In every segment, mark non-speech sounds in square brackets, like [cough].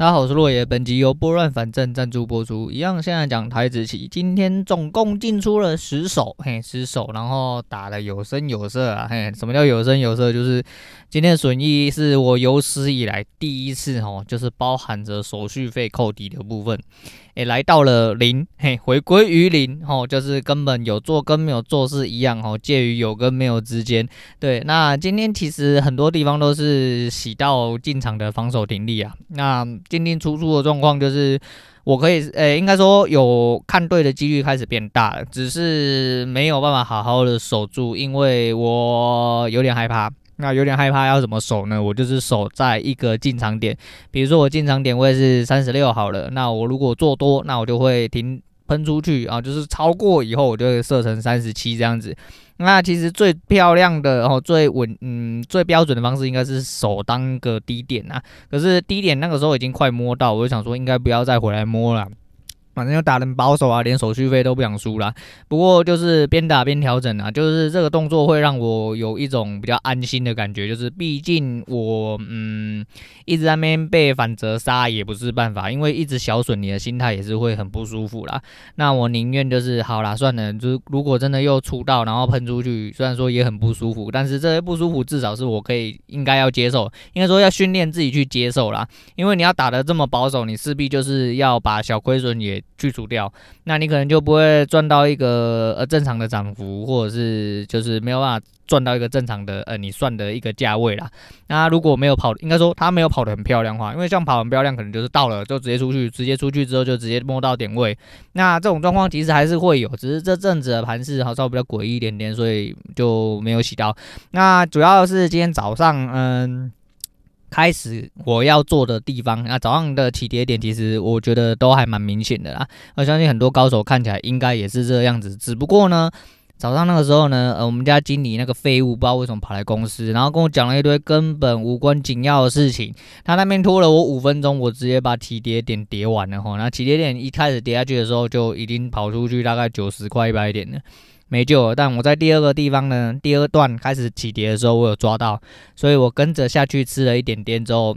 大家好，我是洛野。本集由拨乱反正赞助播出。一样，现在讲台子棋，今天总共进出了十手，嘿，十手，然后打的有声有色啊，嘿，什么叫有声有色？就是今天的损益是我有史以来第一次哦，就是包含着手续费扣底的部分。也来到了零，嘿，回归于零，吼，就是根本有做跟没有做是一样，吼，介于有跟没有之间。对，那今天其实很多地方都是洗到进场的防守停力啊。那进进出出的状况就是，我可以，诶、应该说有看对的几率开始变大了，只是没有办法好好的守住，因为我有点害怕。那有点害怕，要怎么守呢？我就是守在一个进场点，比如说我进场点位是三十六好了，那我如果做多，那我就会停喷出去啊，就是超过以后我就会设成三十七这样子。那其实最漂亮的哦，最稳嗯最标准的方式应该是守当个低点啊，可是低点那个时候已经快摸到，我就想说应该不要再回来摸了。反正就打人保守啊，连手续费都不想输啦。不过就是边打边调整啊，就是这个动作会让我有一种比较安心的感觉。就是毕竟我嗯一直在那边被反折杀也不是办法，因为一直小损你的心态也是会很不舒服啦。那我宁愿就是好啦，算了，就是如果真的又出到然后喷出去，虽然说也很不舒服，但是这些不舒服至少是我可以应该要接受，应该说要训练自己去接受啦。因为你要打得这么保守，你势必就是要把小亏损也。去除掉，那你可能就不会赚到一个呃正常的涨幅，或者是就是没有办法赚到一个正常的呃你算的一个价位啦。那如果没有跑，应该说他没有跑得很漂亮的话，因为像跑很漂亮，可能就是到了就直接出去，直接出去之后就直接摸到点位。那这种状况其实还是会有，只是这阵子的盘势好像比较诡异一点点，所以就没有洗到。那主要是今天早上嗯。开始我要做的地方，那早上的起跌点其实我觉得都还蛮明显的啦。我相信很多高手看起来应该也是这样子，只不过呢，早上那个时候呢，呃，我们家经理那个废物不知道为什么跑来公司，然后跟我讲了一堆根本无关紧要的事情。他那边拖了我五分钟，我直接把起跌点跌完了哈。那起跌点一开始跌下去的时候，就已经跑出去大概九十块一百点了。没救了，但我在第二个地方呢，第二段开始起跌的时候，我有抓到，所以我跟着下去吃了一点点之后，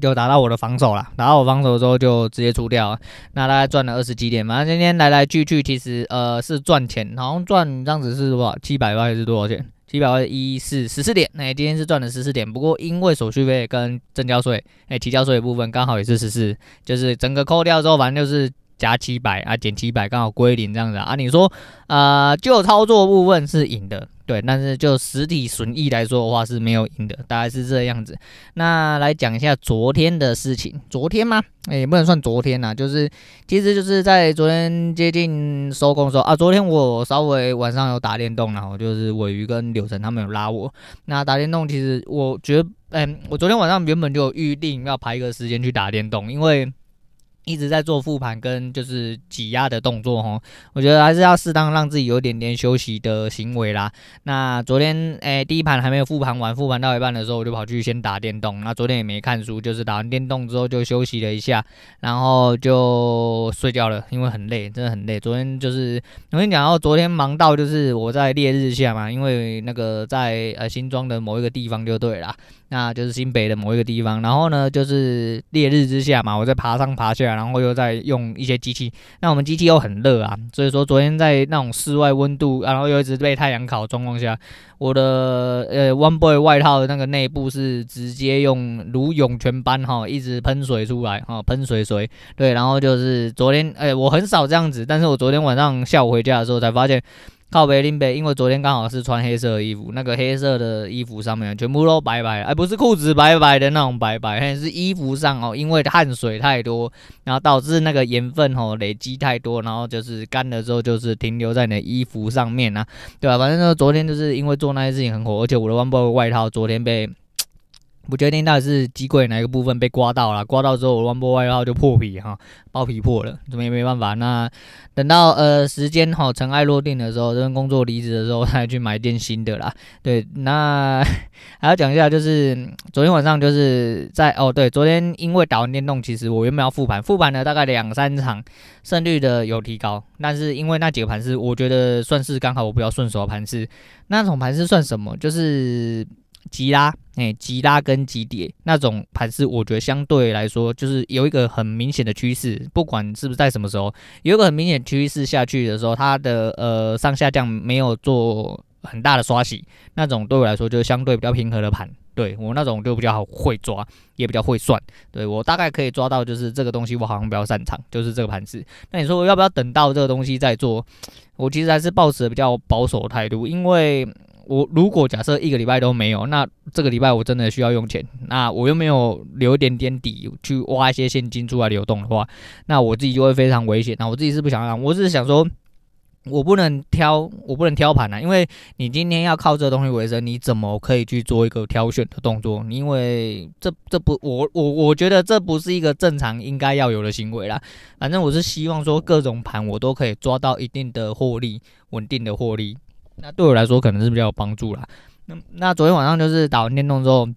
就达到我的防守了。达到我防守之后，就直接出掉，那大概赚了二十几点。反正今天来来去去，其实呃是赚钱，好像赚这样子是多少？七百块还是多少钱？七百块一是十四点。那、今天是赚了十四点，不过因为手续费跟证交税，哎提交税的部分刚好也是十四，就是整个扣掉之后，反正就是。加七百啊，减七百，刚好归零这样子啊。你说，呃，就操作部分是赢的，对，但是就实体损益来说的话是没有赢的，大概是这样子。那来讲一下昨天的事情，昨天吗？诶、欸，也不能算昨天呐，就是其实就是在昨天接近收工的时候啊。昨天我稍微晚上有打电动，然后就是尾鱼跟柳晨他们有拉我。那打电动其实我觉得，嗯、我昨天晚上原本就有预定要排一个时间去打电动，因为。一直在做复盘跟就是挤压的动作哦，我觉得还是要适当让自己有点点休息的行为啦。那昨天诶、第一盘还没有复盘完，复盘到一半的时候我就跑去先打电动。那昨天也没看书，就是打完电动之后就休息了一下，然后就睡觉了，因为很累，真的很累。昨天就是我跟你讲，到昨天忙到就是我在烈日下嘛，因为那个在呃新庄的某一个地方就对了，那就是新北的某一个地方。然后呢就是烈日之下嘛，我在爬上爬下。然后又在用一些机器，那我们机器又很热啊，所以说昨天在那种室外温度，然后又一直被太阳烤状况下，我的呃 One Boy 外套的那个内部是直接用如涌泉般哈，一直喷水出来哈，喷水水，对，然后就是昨天，哎，我很少这样子，但是我昨天晚上下午回家的时候才发现。靠北林北，因为昨天刚好是穿黑色衣服，那个黑色的衣服上面全部都白白，而、哎、不是裤子白白的那种白白，是衣服上哦，因为汗水太多，然后导致那个盐分哦累积太多，然后就是干了之后就是停留在你的衣服上面啊，对吧、啊？反正呢，昨天就是因为做那些事情很火，而且我的 One Boy 外套昨天被。不确定到底是机柜哪一个部分被刮到了，刮到之后我 One Boy 外套就破皮哈，包皮破了，怎么也没办法。那等到呃时间哈尘埃落定的时候，这份工作离职的时候，[laughs] 再去买一件新的啦。对，那 [laughs] 还要讲一下，就是昨天晚上就是在哦对，昨天因为打完电动，其实我原本要复盘，复盘了大概两三场，胜率的有提高，但是因为那几个盘是我觉得算是刚好我比较顺手的盘是，那种盘是算什么？就是。急拉，哎，急拉跟急跌那种盘势，我觉得相对来说就是有一个很明显的趋势，不管是不是在什么时候，有一个很明显趋势下去的时候，它的呃上下降没有做很大的刷洗，那种对我来说就是相对比较平和的盘，对我那种就比较好会抓，也比较会算，对我大概可以抓到，就是这个东西我好像比较擅长，就是这个盘子。那你说我要不要等到这个东西再做？我其实还是抱持比较保守的态度，因为。我如果假设一个礼拜都没有，那这个礼拜我真的需要用钱，那我又没有留一点点底去挖一些现金出来流动的话，那我自己就会非常危险。那我自己是不想让，我是想说，我不能挑，我不能挑盘啊，因为你今天要靠这个东西为生，你怎么可以去做一个挑选的动作？因为这这不，我我我觉得这不是一个正常应该要有的行为啦。反正我是希望说各种盘我都可以抓到一定的获利，稳定的获利。那对我来说可能是比较有帮助啦。那那昨天晚上就是打完电动之后，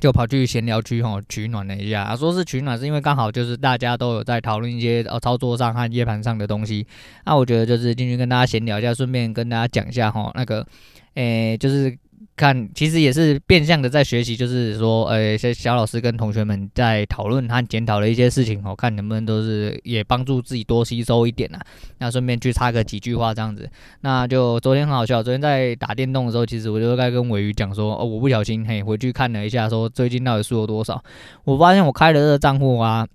就跑去闲聊区吼取暖了一下。啊，说是取暖是因为刚好就是大家都有在讨论一些呃操作上和夜盘上的东西。那我觉得就是进去跟大家闲聊一下，顺便跟大家讲一下吼那个，诶、就是。看，其实也是变相的在学习，就是说，呃，一些小老师跟同学们在讨论和检讨的一些事情，哦，看能不能都是也帮助自己多吸收一点啊。那顺便去插个几句话这样子。那就昨天很好笑，昨天在打电动的时候，其实我就在跟尾鱼讲说，哦，我不小心嘿回去看了一下，说最近到底输了多少。我发现我开的这个账户啊。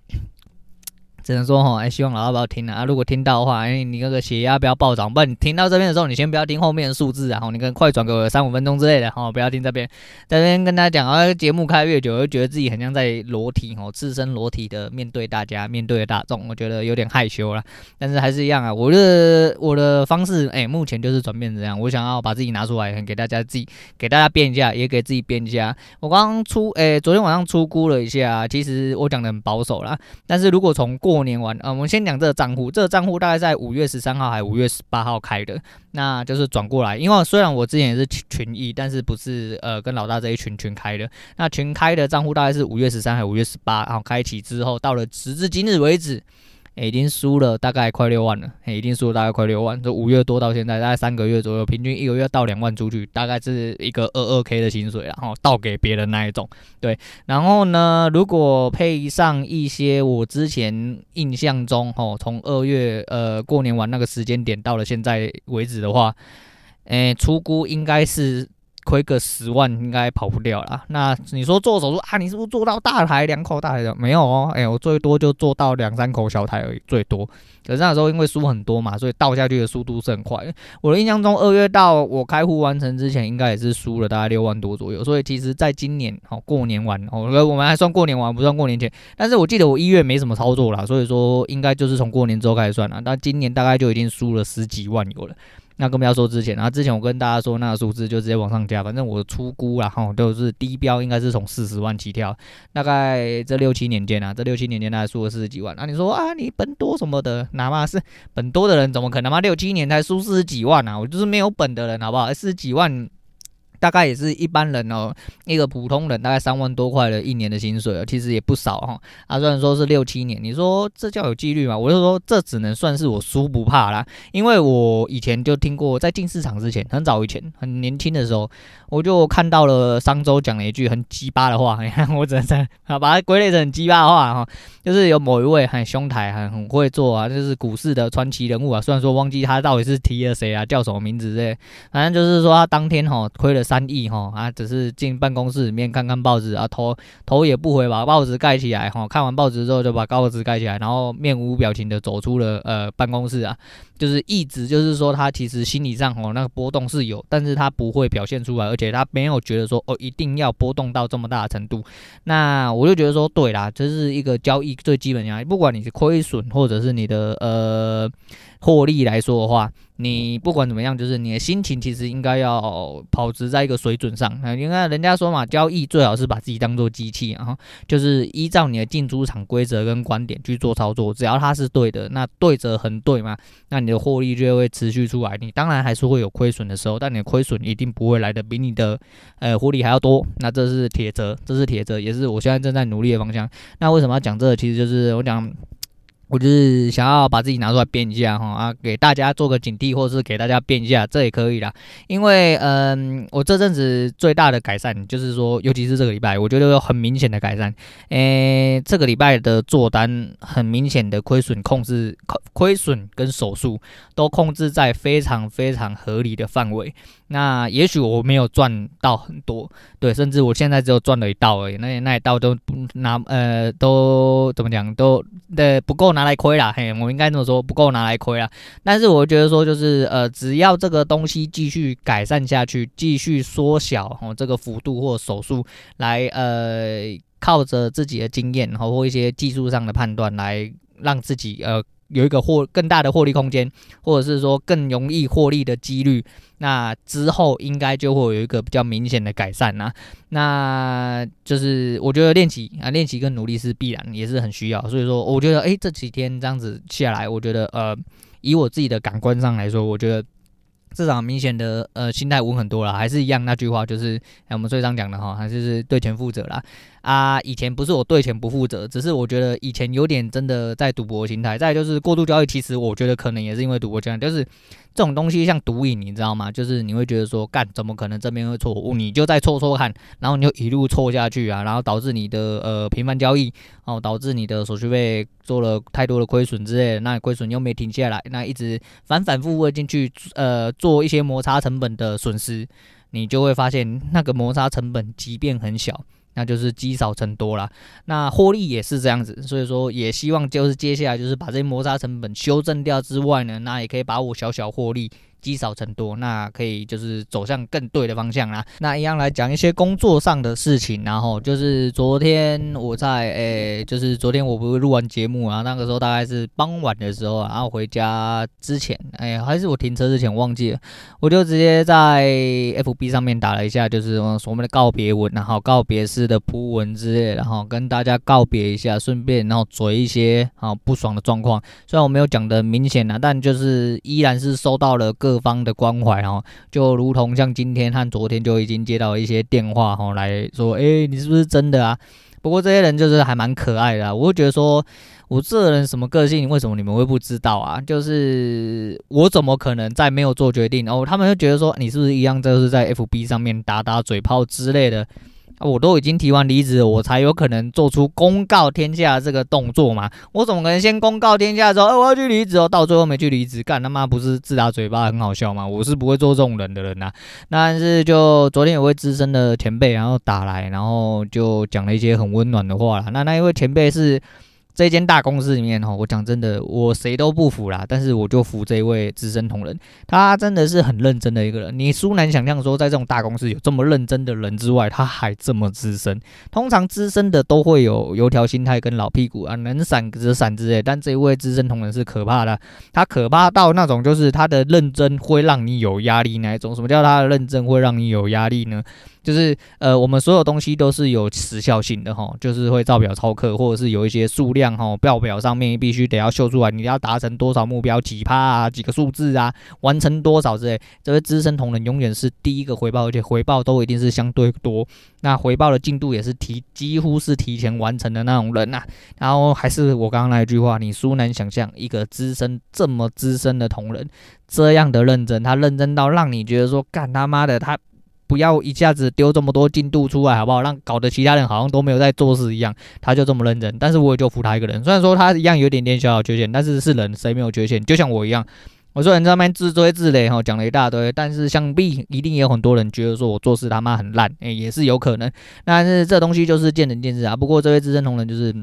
只能说哈，哎，希望老大不要听啊。如果听到的话，哎，你那个血压不要暴涨。不然你听到这边的时候，你先不要听后面的数字，然后你可能快转给我三五分钟之类的，哈，不要听这边。在这边跟大家讲啊，节目开越久，就觉得自己很像在裸体，哦，赤身裸体的面对大家，面对大众，我觉得有点害羞了。但是还是一样啊，我的我的方式，哎，目前就是转变这样。我想要把自己拿出来，给大家自己给大家变一下，也给自己编一下。我刚出，哎，昨天晚上出估了一下，其实我讲的很保守啦。但是如果从过过年玩啊，我们先讲这个账户，这个账户大概在五月十三号还是五月十八号开的，那就是转过来。因为虽然我之前也是群一，但是不是呃跟老大这一群群开的。那群开的账户大概是五月十三还是五月十八号开启之后，到了时至今日为止。欸、已经输了大概快六万了，欸、已经输了大概快六万。这五月多到现在，大概三个月左右，平均一个月到两万出去，大概是一个二二 K 的薪水，然后倒给别人那一种。对，然后呢，如果配上一些我之前印象中，哦，从二月呃过年完那个时间点到了现在为止的话，欸、出估应该是。亏个十万应该跑不掉啦。那你说做手术啊？你是不是做到大台两口大台的？没有哦，哎、我最多就做到两三口小台而已，最多。可是那时候因为输很多嘛，所以倒下去的速度是很快。我的印象中，二月到我开户完成之前，应该也是输了大概六万多左右。所以其实在今年哦，过年完哦，我们还算过年完，不算过年前。但是我记得我一月没什么操作啦，所以说应该就是从过年之后开始算了。那今年大概就已经输了十几万有了。那更不要说之前，然后之前我跟大家说那个数字就直接往上加，反正我出估然后，都是低标应该是从四十万起跳，大概这六七年间啊，这六七年间大概输了四十几万。那、你说啊，你本多什么的，哪怕是本多的人，怎么可能嘛？六七年才输四十几万啊？我就是没有本的人，好不好？四十几万。大概也是一般人哦，一个普通人大概三万多块的一年的薪水，其实也不少哈。啊，虽然说是六七年，你说这叫有纪律吗？我就说这只能算是我输不怕啦，因为我以前就听过，在进市场之前，很早以前，很年轻的时候，我就看到了商周讲了一句很鸡巴的话，[laughs] 我只能啊把它归类成鸡巴的话哈，就是有某一位很兄台，很很会做啊，就是股市的传奇人物啊。虽然说忘记他到底是提了谁啊，叫什么名字之类，反正就是说他当天哈亏了。三亿哈啊，只是进办公室里面看看报纸啊，头头也不回，把报纸盖起来哈。看完报纸之后，就把报纸盖起来，然后面无表情的走出了呃办公室啊。就是一直就是说，他其实心理上哦那个波动是有，但是他不会表现出来，而且他没有觉得说哦一定要波动到这么大的程度。那我就觉得说，对啦，这是一个交易最基本的，不管你是亏损或者是你的呃。获利来说的话，你不管怎么样，就是你的心情其实应该要保持在一个水准上。那你看人家说嘛，交易最好是把自己当做机器，然后就是依照你的进出场规则跟观点去做操作，只要它是对的，那对则恒对嘛，那你的获利就会持续出来。你当然还是会有亏损的时候，但你的亏损一定不会来的比你的呃获利还要多。那这是铁则，这是铁则，也是我现在正在努力的方向。那为什么要讲这个？其实就是我讲。我就是想要把自己拿出来变一下哈啊，给大家做个警惕，或是给大家变一下，这也可以啦。因为嗯，我这阵子最大的改善就是说，尤其是这个礼拜，我觉得有很明显的改善。诶、这个礼拜的做单很明显的亏损控制，亏损跟手数都控制在非常非常合理的范围。那也许我没有赚到很多，对，甚至我现在只有赚了一道而已。那那一道都拿呃都怎么讲都的不够拿来亏啦，嘿，我应该这么说，不够拿来亏啦。但是我觉得说就是呃，只要这个东西继续改善下去，继续缩小哦这个幅度或手术来呃靠着自己的经验然后或一些技术上的判断来让自己呃。有一个获更大的获利空间，或者是说更容易获利的几率，那之后应该就会有一个比较明显的改善呐。那就是我觉得练习啊，练习跟努力是必然，也是很需要。所以说，我觉得诶，这几天这样子下来，我觉得呃，以我自己的感官上来说，我觉得。至少明显的呃心态稳很多了，还是一样那句话，就是哎我们最常讲的哈，还是是对钱负责啦。啊。以前不是我对钱不负责，只是我觉得以前有点真的在赌博心态。再就是过度交易，其实我觉得可能也是因为赌博心态，就是。这种东西像毒瘾，你知道吗？就是你会觉得说，干怎么可能这边会错？你就再错错看，然后你就一路错下去啊，然后导致你的呃频繁交易，哦，导致你的手续费做了太多的亏损之类的，那亏损又没停下来，那一直反反复复进去呃做一些摩擦成本的损失，你就会发现那个摩擦成本即便很小。那就是积少成多啦，那获利也是这样子，所以说也希望就是接下来就是把这些摩擦成本修正掉之外呢，那也可以把我小小获利。积少成多，那可以就是走向更对的方向啦。那一样来讲一些工作上的事情，然后就是昨天我在诶、就是昨天我不是录完节目啊，那个时候大概是傍晚的时候，然后回家之前，哎、欸，还是我停车之前忘记了，我就直接在 FB 上面打了一下，就是我们的告别文，然后告别式的铺文之类，然后跟大家告别一下，顺便然后嘴一些啊不爽的状况。虽然我没有讲的明显啊，但就是依然是收到了。各方的关怀哦，就如同像今天和昨天就已经接到一些电话哈，来说，哎、欸，你是不是真的啊？不过这些人就是还蛮可爱的，我会觉得说，我这个人什么个性，为什么你们会不知道啊？就是我怎么可能在没有做决定哦，他们就觉得说，你是不是一样，就是在 FB 上面打打嘴炮之类的。我都已经提完离职，我才有可能做出公告天下这个动作嘛？我怎么可能先公告天下说，哎，我要去离职哦，到最后没去离职，干他妈不是自打嘴巴很好笑吗？我是不会做这种人的人呐。但是就昨天有位资深的前辈，然后打来，然后就讲了一些很温暖的话。那那一位前辈是。这间大公司里面哈，我讲真的，我谁都不服啦，但是我就服这一位资深同仁，他真的是很认真的一个人。你殊难想象说，在这种大公司有这么认真的人之外，他还这么资深。通常资深的都会有油条心态跟老屁股啊，能闪则闪之类。但这一位资深同仁是可怕的，他可怕到那种就是他的认真会让你有压力那一种。什么叫他的认真会让你有压力呢？就是呃，我们所有东西都是有时效性的哈，就是会照表超课，或者是有一些数量哈，报表，上面必须得要秀出来，你要达成多少目标，几趴啊，几个数字啊，完成多少之类。这位资深同仁永远是第一个回报，而且回报都一定是相对多，那回报的进度也是提，几乎是提前完成的那种人呐、然后还是我刚刚那一句话，你殊难想象一个资深这么资深的同仁这样的认真，他认真到让你觉得说，干他妈的他。不要一下子丢这么多进度出来，好不好？让搞得其他人好像都没有在做事一样。他就这么认真，但是我也就服他一个人。虽然说他一样有点点小小缺陷，但是是人，谁没有缺陷？就像我一样，我说人在那边自吹自擂哈，讲了一大堆，但是想必一定也有很多人觉得说我做事他妈很烂，诶、也是有可能。但是这东西就是见仁见智啊。不过这位资深同仁就是。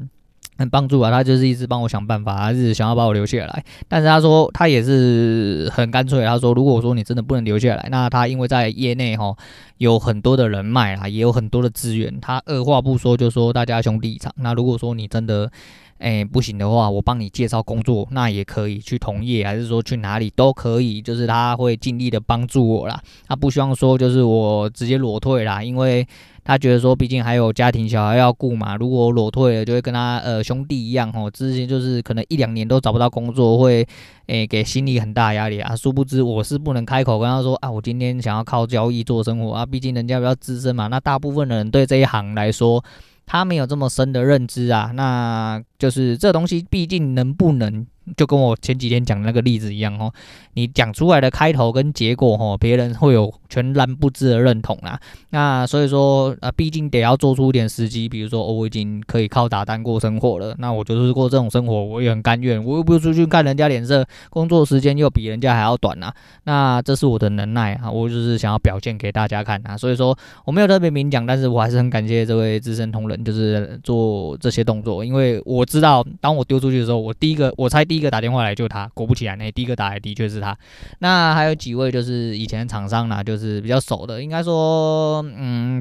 很帮助啊，他就是一直帮我想办法，他是想要把我留下来。但是他说他也是很干脆，他说如果说你真的不能留下来，那他因为在业内哈有很多的人脉啊，也有很多的资源，他二话不说就说大家兄弟一场。那如果说你真的哎不行的话，我帮你介绍工作，那也可以去同业，还是说去哪里都可以，就是他会尽力的帮助我啦。他不希望说就是我直接裸退啦，因为。他觉得说，毕竟还有家庭小孩要顾嘛，如果裸退了，就会跟他呃兄弟一样哦，之前就是可能一两年都找不到工作，会诶、给心里很大压力啊。殊不知我是不能开口跟他说啊，我今天想要靠交易做生活啊，毕竟人家比较资深嘛。那大部分的人对这一行来说，他没有这么深的认知啊，那就是这东西毕竟能不能。就跟我前几天讲那个例子一样哦，你讲出来的开头跟结果哦，别人会有全然不知的认同啦。那所以说，呃，毕竟得要做出一点时机，比如说，哦，我已经可以靠打单过生活了，那我就是过这种生活，我也很甘愿。我又不出去看人家脸色，工作时间又比人家还要短啊。那这是我的能耐啊，我就是想要表现给大家看啊。所以说，我没有特别明讲，但是我还是很感谢这位资深同仁，就是做这些动作，因为我知道，当我丢出去的时候，我第一个，我猜。第一个打电话来就他，果不其然，那第一个打来的确是他。那还有几位就是以前厂商呢，就是比较熟的，应该说，嗯，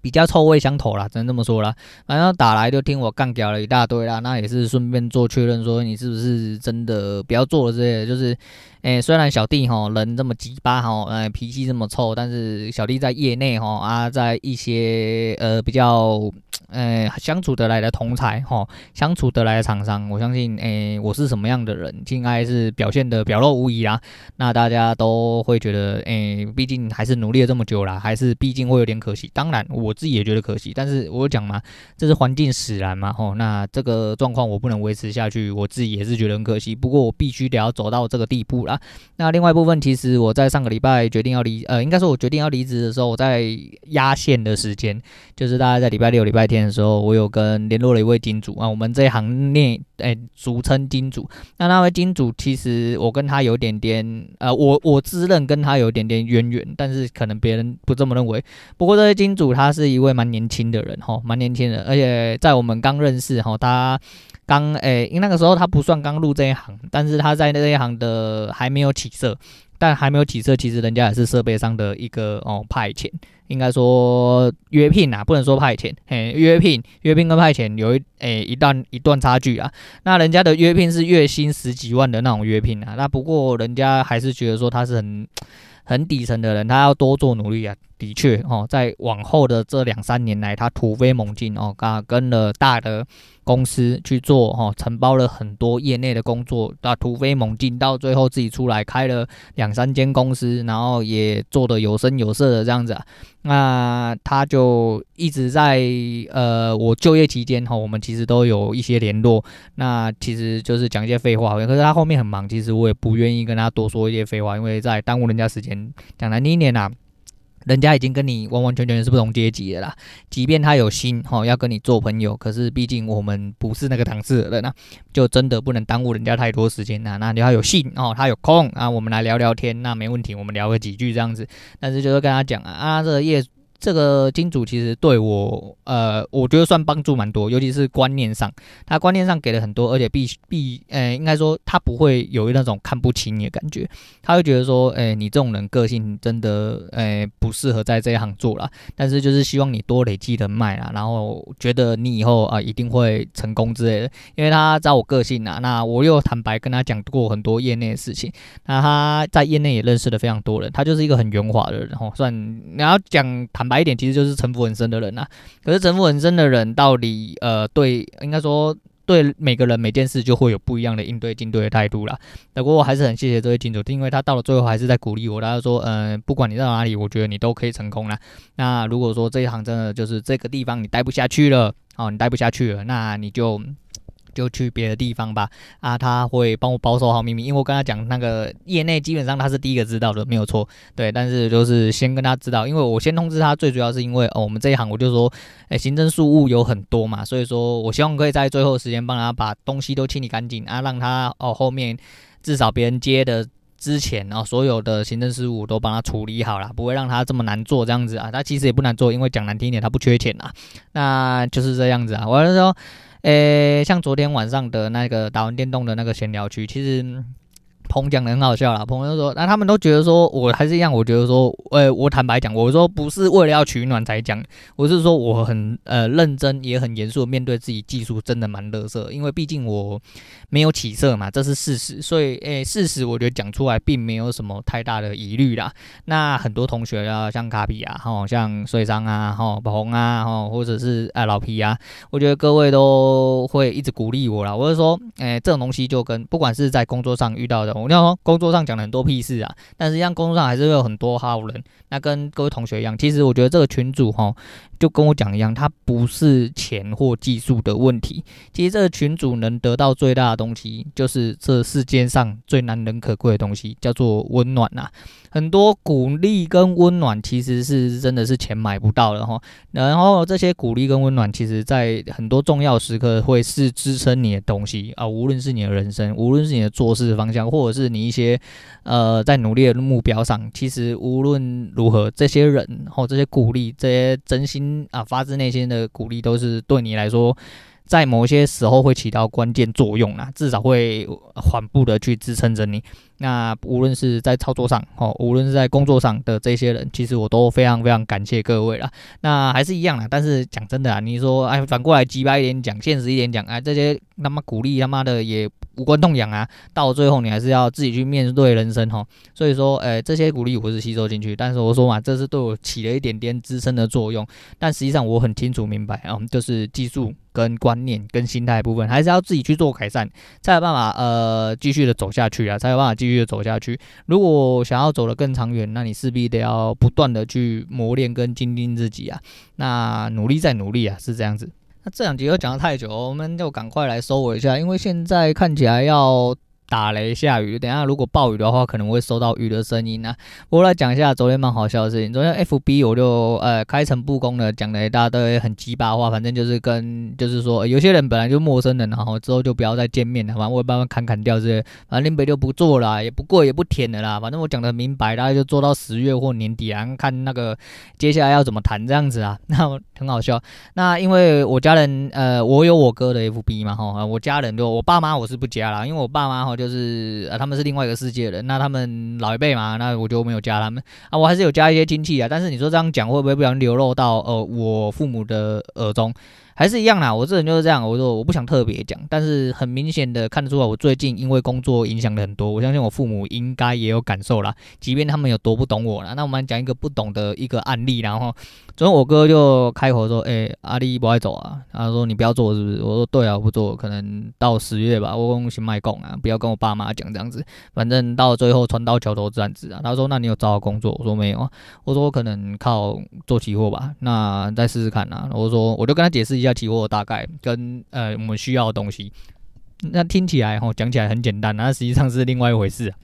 比较臭味相投啦，只能这么说啦。反正打来就听我干掉了一大堆啦，那也是顺便做确认，说你是不是真的不要做了之类的，就是。诶、虽然小弟哈人这么鸡巴哈，呃脾气这么臭，但是小弟在业内哈啊，在一些呃比较呃相处得来的同才哈，相处得来的厂商，我相信诶、我是什么样的人，应该是表现的表露无遗啦。那大家都会觉得诶，毕、竟还是努力了这么久啦，还是毕竟会有点可惜。当然我自己也觉得可惜，但是我讲嘛，这是环境使然嘛吼，那这个状况我不能维持下去，我自己也是觉得很可惜。不过我必须得要走到这个地步。啊，那另外一部分，其实我在上个礼拜决定要离，呃，应该说我决定要离职的时候，我在压线的时间，就是大概在礼拜六、礼拜天的时候，我有跟联络了一位金主啊，我们这一行内，哎，俗称金主。那那位金主，其实我跟他有点点，呃，我我自认跟他有点点渊源，但是可能别人不这么认为。不过这位金主他是一位蛮年轻的人，哈，蛮年轻的，而且在我们刚认识，哈，他。刚诶、因为那个时候他不算刚入这一行，但是他在那一行的还没有起色，但还没有起色，其实人家也是设备商的一个哦派遣，应该说约聘啊，不能说派遣，嘿，约聘约聘跟派遣有一诶、一段一段差距啊，那人家的约聘是月薪十几万的那种约聘啊，那不过人家还是觉得说他是很很底层的人，他要多做努力啊。的确哦，在往后的这两三年来，他突飞猛进哦，刚跟了大的公司去做哦，承包了很多业内的工作，那突飞猛进，到最后自己出来开了两三间公司，然后也做得有声有色的这样子。那他就一直在呃，我就业期间哈，我们其实都有一些联络。那其实就是讲一些废话，可是他后面很忙，其实我也不愿意跟他多说一些废话，因为在耽误人家时间。讲难听一点呐。人家已经跟你完完全全是不同阶级的啦，即便他有心哈要跟你做朋友，可是毕竟我们不是那个档次的人啊，就真的不能耽误人家太多时间呐。那你要有信哦，他有空啊，我们来聊聊天，那没问题，我们聊个几句这样子。但是就是跟他讲啊，啊这个业。这个金主其实对我，呃，我觉得算帮助蛮多，尤其是观念上，他观念上给了很多，而且必必，呃，应该说他不会有那种看不起你的感觉，他会觉得说，哎，你这种人个性真的，哎，不适合在这一行做了，但是就是希望你多累积人脉啊，然后觉得你以后啊一定会成功之类的，因为他知道我个性啊，那我又坦白跟他讲过很多业内的事情，那他在业内也认识了非常多人，他就是一个很圆滑的人，哦，算你要讲 [laughs] 白一点，其实就是城府很深的人呐、啊。可是城府很深的人，到底呃，对，应该说对每个人每件事就会有不一样的应对进对的态度啦。不过我还是很谢谢这位金主，因为他到了最后还是在鼓励我，他说，嗯、不管你到哪里，我觉得你都可以成功啦。那如果说这一行真的就是这个地方你待不下去了，哦，你待不下去了，那你就。就去别的地方吧，啊，他会帮我保守好秘密，因为我跟他讲那个业内基本上他是第一个知道的，没有错，对，但是就是先跟他知道，因为我先通知他，最主要是因为哦，我们这一行我就说，哎，行政事务有很多嘛，所以说我希望可以在最后时间帮他把东西都清理干净啊，让他哦后面至少别人接的之前哦，所有的行政事务都帮他处理好了，不会让他这么难做这样子啊，他其实也不难做，因为讲难听一点，他不缺钱啊，那就是这样子啊，我就说。诶、像昨天晚上的那个打完电动的那个闲聊区，其实。鹏讲的很好笑啦，鹏就说，那他们都觉得说，我还是一样，我觉得说，呃、我坦白讲，我说不是为了要取暖才讲，我是说我很呃认真，也很严肃面对自己技术真的蛮乐色，因为毕竟我没有起色嘛，这是事实，所以诶、事实我觉得讲出来并没有什么太大的疑虑啦。那很多同学啊，像卡比啊，吼，像水商啊，吼，鹏啊，吼，或者是啊老皮啊，我觉得各位都会一直鼓励我啦。我是说，诶、这种东西就跟不管是在工作上遇到的。懂。你要工作上讲了很多屁事啊，但实际上工作上还是会有很多好人。那跟各位同学一样，其实我觉得这个群组哈，就跟我讲一样，它不是钱或技术的问题。其实这个群组能得到最大的东西，就是这世界上最难能可贵的东西，叫做温暖呐。很多鼓励跟温暖，其实是真的是钱买不到的哈。然后这些鼓励跟温暖，其实在很多重要时刻会是支撑你的东西啊，无论是你的人生，无论是你的做事方向，或者是你一些呃在努力的目标上，其实无论如何，这些人或这些鼓励，这些真心啊发自内心的鼓励，都是对你来说。在某些时候会起到关键作用啊，至少会缓步的去支撑着你。那无论是在操作上，哦，无论是在工作上的这些人，其实我都非常非常感谢各位了。那还是一样啦，但是讲真的啊，你说哎，反过来直白一点讲，现实一点讲，哎，这些他妈鼓励他妈的也无关痛痒啊。到最后你还是要自己去面对人生哈。所以说，哎，这些鼓励我是吸收进去，但是我说嘛，这是对我起了一点点支撑的作用。但实际上我很清楚明白啊，就是技术。跟观念跟心态部分，还是要自己去做改善，才有办法呃继续的走下去啊，才有办法继续的走下去。如果想要走得更长远，那你势必得要不断的去磨练跟精进自己啊。那努力再努力啊，是这样子。那这两集又讲得太久，我们就赶快来收尾一下，因为现在看起来要。打雷下雨，等下如果暴雨的话，可能会收到雨的声音啊。我来讲一下昨天蛮好笑的事情。昨天 FB 我就呃开诚布公的讲了一大堆很鸡巴话，反正就是跟就是说有些人本来就陌生人，然后之后就不要再见面了，反正我慢慢砍砍掉这些，反正林北就不做了，也不过也不舔了啦。反正我讲的明白，大家就做到十月或年底啊，看那个接下来要怎么谈这样子啊。那很好笑。那因为我家人呃，我有我哥的 FB 嘛，哈，我家人就我爸妈我是不加啦，因为我爸妈哈。就是啊，他们是另外一个世界的，那他们老一辈嘛，那我就没有加他们啊，我还是有加一些亲戚啊，但是你说这样讲会不会不小心流露到呃我父母的耳中？还是一样啦，我这人就是这样。我说我不想特别讲，但是很明显的看得出来，我最近因为工作影响了很多。我相信我父母应该也有感受啦，即便他们有多不懂我啦。那我们讲一个不懂的一个案例，然后昨天我哥就开口说：“哎、阿力不爱走啊？”他说：“你不要做是不是？”我说：“对啊，不做，可能到十月吧。我先卖供啊，不要跟我爸妈讲这样子。反正到最后船到桥头自然直啊。”他说：“那你有找好工作？”我说：“没有啊。”我说：“我可能靠做期货吧。”那再试试看啊。我说：“我就跟他解释一下。”期货大概跟呃我们需要的东西，那听起来吼讲起来很简单，那实际上是另外一回事。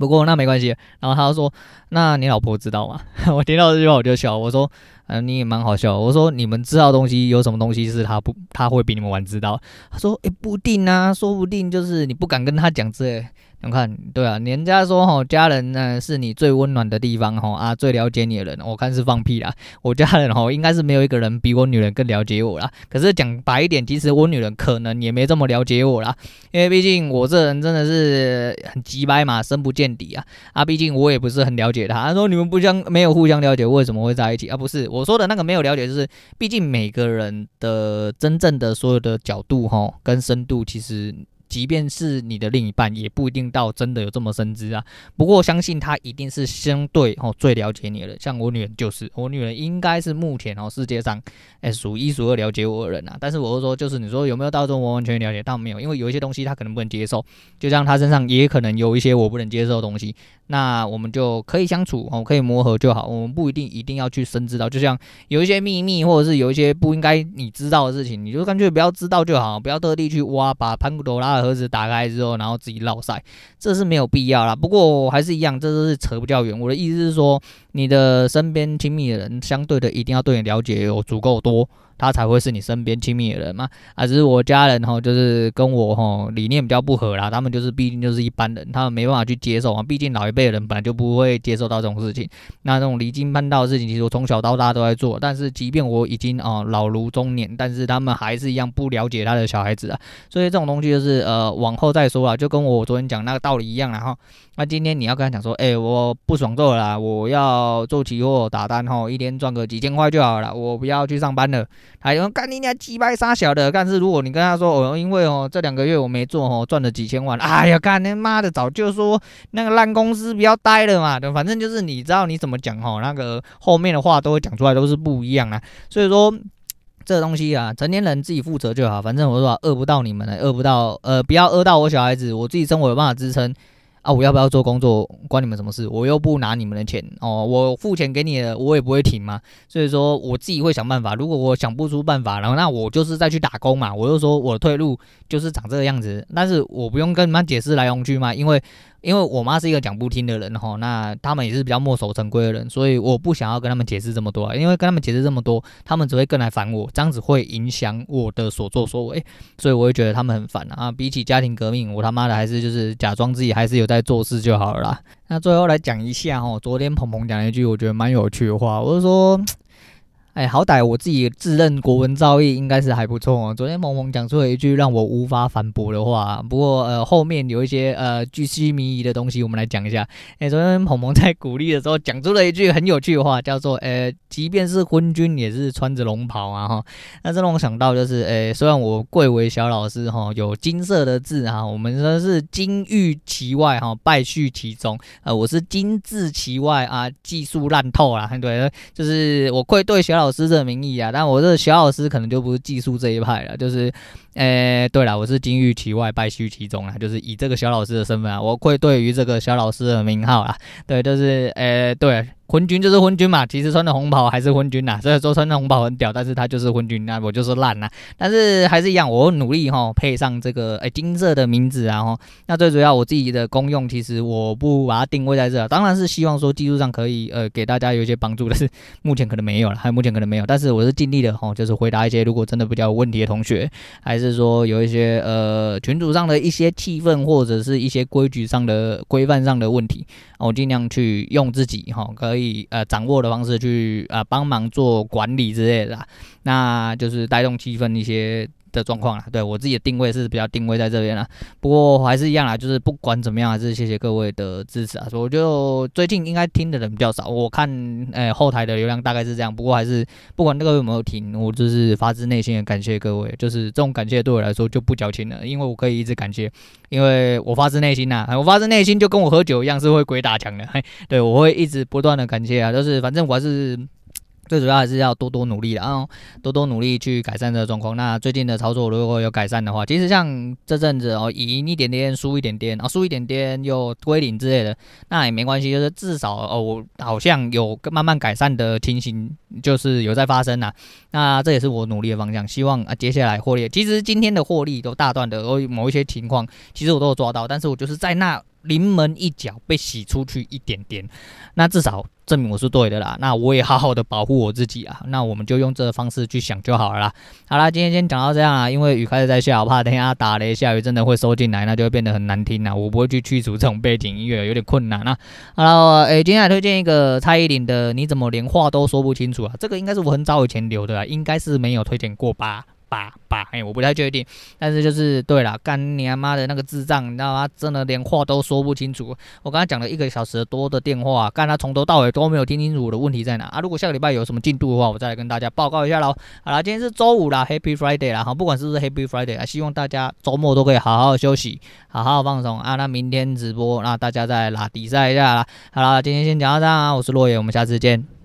不过那没关系。然后他说：“那你老婆知道吗？” [laughs] 我听到这句话我就笑。我说：“嗯、呃，你也蛮好笑。”我说：“你们知道东西有什么东西是他不他会比你们晚知道？”他说：“诶、欸，不定啊，说不定就是你不敢跟他讲这。”你看，对啊，人家说吼，家人呢是你最温暖的地方吼啊，最了解你的人，我看是放屁啦。我家人吼应该是没有一个人比我女人更了解我啦。可是讲白一点，其实我女人可能也没这么了解我啦，因为毕竟我这人真的是很鸡掰嘛，深不见底啊啊，毕竟我也不是很了解她。他说你们不相没有互相了解，为什么会在一起啊？不是我我说的那个没有了解，就是毕竟每个人的真正的所有的角度吼跟深度其实。即便是你的另一半，也不一定到真的有这么深知啊。不过我相信他一定是相对哦最了解你的。像我女人就是，[laughs] 我女人应该是目前哦世界上诶数一数二了解我的人啊。但是我是说，就是你说有没有到这种完完全全了解？倒没有，因为有一些东西他可能不能接受，就像他身上也可能有一些我不能接受的东西。那我们就可以相处哦，可以磨合就好。我们不一定一定要去深知道。就像有一些秘密，或者是有一些不应该你知道的事情，你就干脆不要知道就好，不要特地去挖，把潘古多拉的。盒子打开之后，然后自己烙赛，这是没有必要啦。不过还是一样，这都是扯不较远。我的意思是说，你的身边亲密的人，相对的一定要对你了解有足够多。他才会是你身边亲密的人嘛？啊，只是我家人哈，就是跟我哈理念比较不合啦。他们就是毕竟就是一般人，他们没办法去接受啊。毕竟老一辈人本来就不会接受到这种事情。那这种离经叛道的事情，其实我从小到大都在做。但是即便我已经啊老如中年，但是他们还是一样不了解他的小孩子啊。所以这种东西就是呃往后再说啦，就跟我昨天讲那个道理一样啦哈。那今天你要跟他讲说，哎、我不爽做啦，我要做期货打单哈，一天赚个几千块就好了，我不要去上班了。还有干你娘鸡掰傻小的，但是如果你跟他说哦，因为哦这两个月我没做哦，赚了几千万，哎呀干你妈的，早就说那个烂公司不要待了嘛，反正就是你知道你怎么讲哦，那个后面的话都会讲出来都是不一样啊，所以说这东西啊，成年人自己负责就好，反正我说饿不到你们了，饿不到呃不要饿到我小孩子，我自己生活有办法支撑。啊，我要不要做工作关你们什么事？我又不拿你们的钱哦，我付钱给你了，我也不会停嘛。所以说我自己会想办法。如果我想不出办法，然后那我就是再去打工嘛。我又说我的退路就是长这个样子，但是我不用跟你们解释来龙去脉，因为。因为我妈是一个讲不听的人哈，那他们也是比较墨守成规的人，所以我不想要跟他们解释这么多，因为跟他们解释这么多，他们只会更来烦我，这样子会影响我的所作所为，[laughs] 所以我会觉得他们很烦啊。比起家庭革命，我他妈的还是就是假装自己还是有在做事就好了啦。那最后来讲一下哈，昨天鹏鹏讲了一句我觉得蛮有趣的话，我就说。哎，好歹我自己自认国文造诣应该是还不错哦。昨天萌萌讲出了一句让我无法反驳的话，不过呃后面有一些呃巨细靡遗的东西，我们来讲一下。哎，昨天萌萌在鼓励的时候讲出了一句很有趣的话，叫做呃，即便是昏君也是穿着龙袍啊哈。那这让我想到就是，哎，虽然我贵为小老师哈，有金色的字哈，我们说是金玉其外哈，败絮其中。呃，我是金字其外啊，技术烂透了。对，就是我愧对小老师的名义啊，但我这小老师可能就不是技术这一派了，就是，呃、欸，对了，我是金玉其外，败絮其中啊，就是以这个小老师的身份啊，我会对于这个小老师的名号啊，对，就是，呃、欸，对。昏君就是昏君嘛，其实穿的红袍还是昏君呐。虽然说穿的红袍很屌，但是他就是昏君，那我就是烂呐。但是还是一样，我努力哈配上这个诶、欸、金色的名字啊哈。那最主要我自己的功用，其实我不把它定位在这，当然是希望说技术上可以呃给大家有一些帮助，但是 [laughs] 目前可能没有了，还目前可能没有。但是我是尽力的哈，就是回答一些如果真的比较有问题的同学，还是说有一些呃群组上的一些气氛或者是一些规矩上的规范上的问题，我尽量去用自己哈可以。以呃掌握的方式去呃帮忙做管理之类的，那就是带动气氛一些的状况啦，对我自己的定位是比较定位在这边啦。不过还是一样啦，就是不管怎么样，还是谢谢各位的支持啊。所以我就最近应该听的人比较少，我看诶、后台的流量大概是这样。不过还是不管那个有没有听，我就是发自内心的感谢各位。就是这种感谢对我来说就不矫情了，因为我可以一直感谢，因为我发自内心呐，我发自内心就跟我喝酒一样是会鬼打墙的。对我会一直不断的感谢啊，就是反正我还是。最主要还是要多多努力的啊，多多努力去改善这个状况。那最近的操作如果有改善的话，其实像这阵子哦，赢一点点，输一点点，啊，输一点点又归零之类的，那也没关系，就是至少哦，好像有慢慢改善的情形，就是有在发生呐。那这也是我努力的方向，希望啊接下来获利。其实今天的获利都大段的，哦，某一些情况其实我都有抓到，但是我就是在那。临门一脚被洗出去一点点，那至少证明我是对的啦。那我也好好的保护我自己啊。那我们就用这个方式去想就好了啦。好啦，今天先讲到这样啊，因为雨开始在下，我怕等一下打雷下雨真的会收进来，那就会变得很难听啦。我不会去去除这种背景音乐，有点困难啊。好了，诶、欸，今天来推荐一个蔡依林的《你怎么连话都说不清楚》啊？这个应该是我很早以前留的啊，应该是没有推荐过吧。吧吧，哎，我不太确定，但是就是对了，干你他妈的那个智障，你知道吗？真的连话都说不清楚。我刚才讲了一个小时多的电话，干他从头到尾都没有听清楚我的问题在哪啊！如果下个礼拜有什么进度的话，我再来跟大家报告一下喽。好了，今天是周五啦，Happy Friday 啦，好，不管是不是 Happy Friday 啊，希望大家周末都可以好好休息，好好放松啊。那明天直播，那大家再拉比赛一下啦。好了，今天先讲到这啊，我是落叶，我们下次见。